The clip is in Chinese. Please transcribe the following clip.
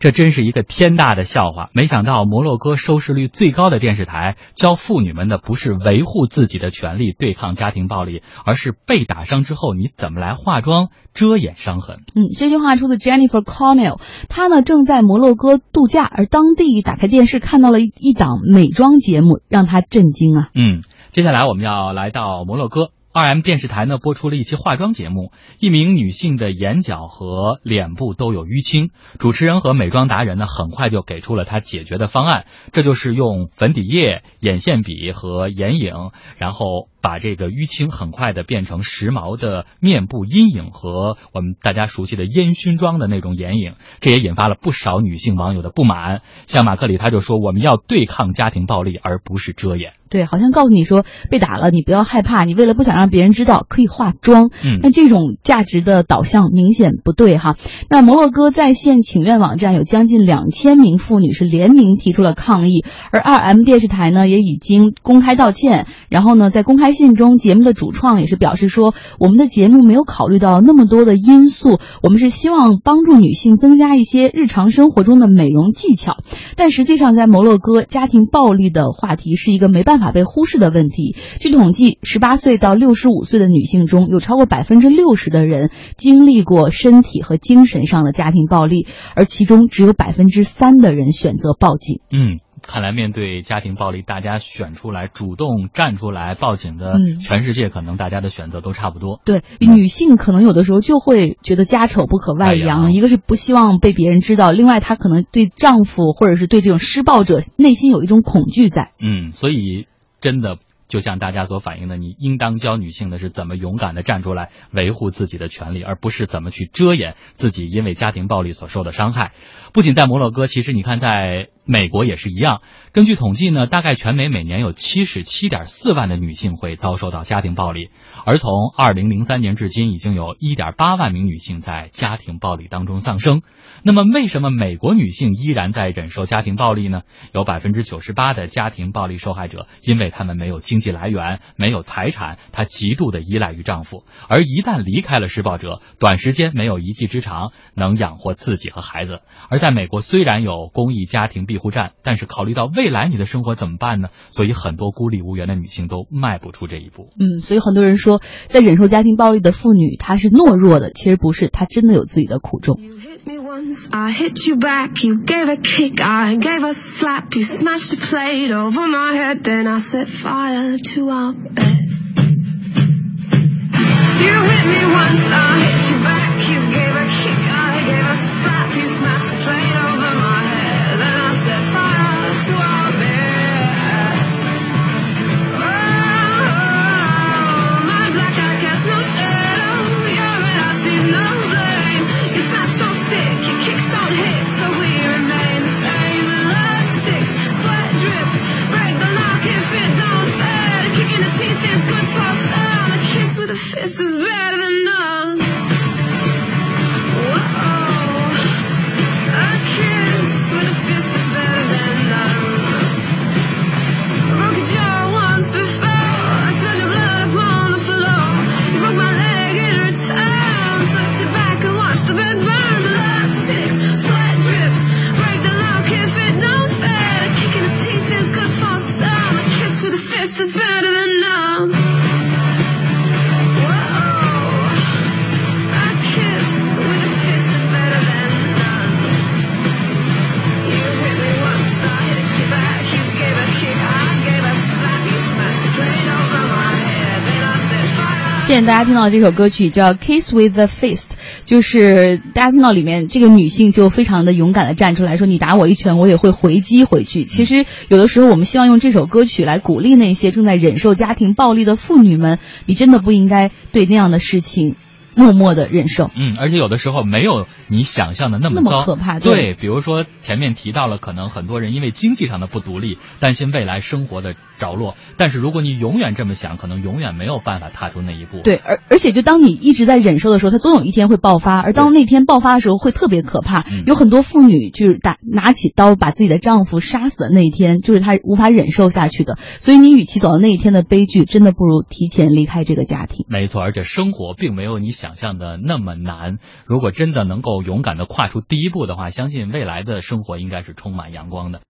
这真是一个天大的笑话！没想到摩洛哥收视率最高的电视台教妇女们的不是维护自己的权利、对抗家庭暴力，而是被打伤之后你怎么来化妆遮掩伤痕。嗯，这句话出自 Jennifer Cornell，她呢正在摩洛哥度假，而当地打开电视看到了一档美妆节目，让她震惊啊。嗯，接下来我们要来到摩洛哥。二 M 电视台呢播出了一期化妆节目，一名女性的眼角和脸部都有淤青，主持人和美妆达人呢很快就给出了她解决的方案，这就是用粉底液、眼线笔和眼影，然后。把这个淤青很快的变成时髦的面部阴影和我们大家熟悉的烟熏妆的那种眼影，这也引发了不少女性网友的不满。像马克里他就说：“我们要对抗家庭暴力，而不是遮掩。”对，好像告诉你说被打了，你不要害怕，你为了不想让别人知道，可以化妆。嗯，那这种价值的导向明显不对哈。那摩洛哥在线请愿网站有将近两千名妇女是联名提出了抗议，而二 M 电视台呢也已经公开道歉，然后呢在公开。信中，节目的主创也是表示说，我们的节目没有考虑到那么多的因素，我们是希望帮助女性增加一些日常生活中的美容技巧。但实际上，在摩洛哥，家庭暴力的话题是一个没办法被忽视的问题。据统计，十八岁到六十五岁的女性中有超过百分之六十的人经历过身体和精神上的家庭暴力，而其中只有百分之三的人选择报警。嗯。看来，面对家庭暴力，大家选出来主动站出来报警的，全世界可能大家的选择都差不多。对，女性可能有的时候就会觉得家丑不可外扬，一个是不希望被别人知道，另外她可能对丈夫或者是对这种施暴者内心有一种恐惧在。嗯，所以真的。就像大家所反映的，你应当教女性的是怎么勇敢的站出来维护自己的权利，而不是怎么去遮掩自己因为家庭暴力所受的伤害。不仅在摩洛哥，其实你看，在美国也是一样。根据统计呢，大概全美每年有七十七点四万的女性会遭受到家庭暴力，而从二零零三年至今，已经有一点八万名女性在家庭暴力当中丧生。那么，为什么美国女性依然在忍受家庭暴力呢？有百分之九十八的家庭暴力受害者，因为他们没有经济来源，没有财产，她极度的依赖于丈夫，而一旦离开了施暴者，短时间没有一技之长能养活自己和孩子。而在美国，虽然有公益家庭庇护站，但是考虑到未来你的生活怎么办呢？所以很多孤立无援的女性都迈不出这一步。嗯，所以很多人说，在忍受家庭暴力的妇女，她是懦弱的，其实不是，她真的有自己的苦衷。Once, I hit you back, you gave a kick, I gave a slap, you smashed a plate over my head, then I set fire to our bed. You hit me once, I hit you 现在大家听到这首歌曲叫《Kiss with the Fist》，就是大家听到里面这个女性就非常的勇敢的站出来说：“你打我一拳，我也会回击回去。”其实有的时候，我们希望用这首歌曲来鼓励那些正在忍受家庭暴力的妇女们，你真的不应该对那样的事情。默默的忍受，嗯，而且有的时候没有你想象的那么糟，那么可怕。对，比如说前面提到了，可能很多人因为经济上的不独立，担心未来生活的着落。但是如果你永远这么想，可能永远没有办法踏出那一步。对，而而且就当你一直在忍受的时候，它总有一天会爆发。而当那天爆发的时候，会特别可怕。有很多妇女就是打拿起刀把自己的丈夫杀死的那一天，就是她无法忍受下去的。所以你与其走到那一天的悲剧，真的不如提前离开这个家庭。没错，而且生活并没有你想。想象的那么难。如果真的能够勇敢的跨出第一步的话，相信未来的生活应该是充满阳光的。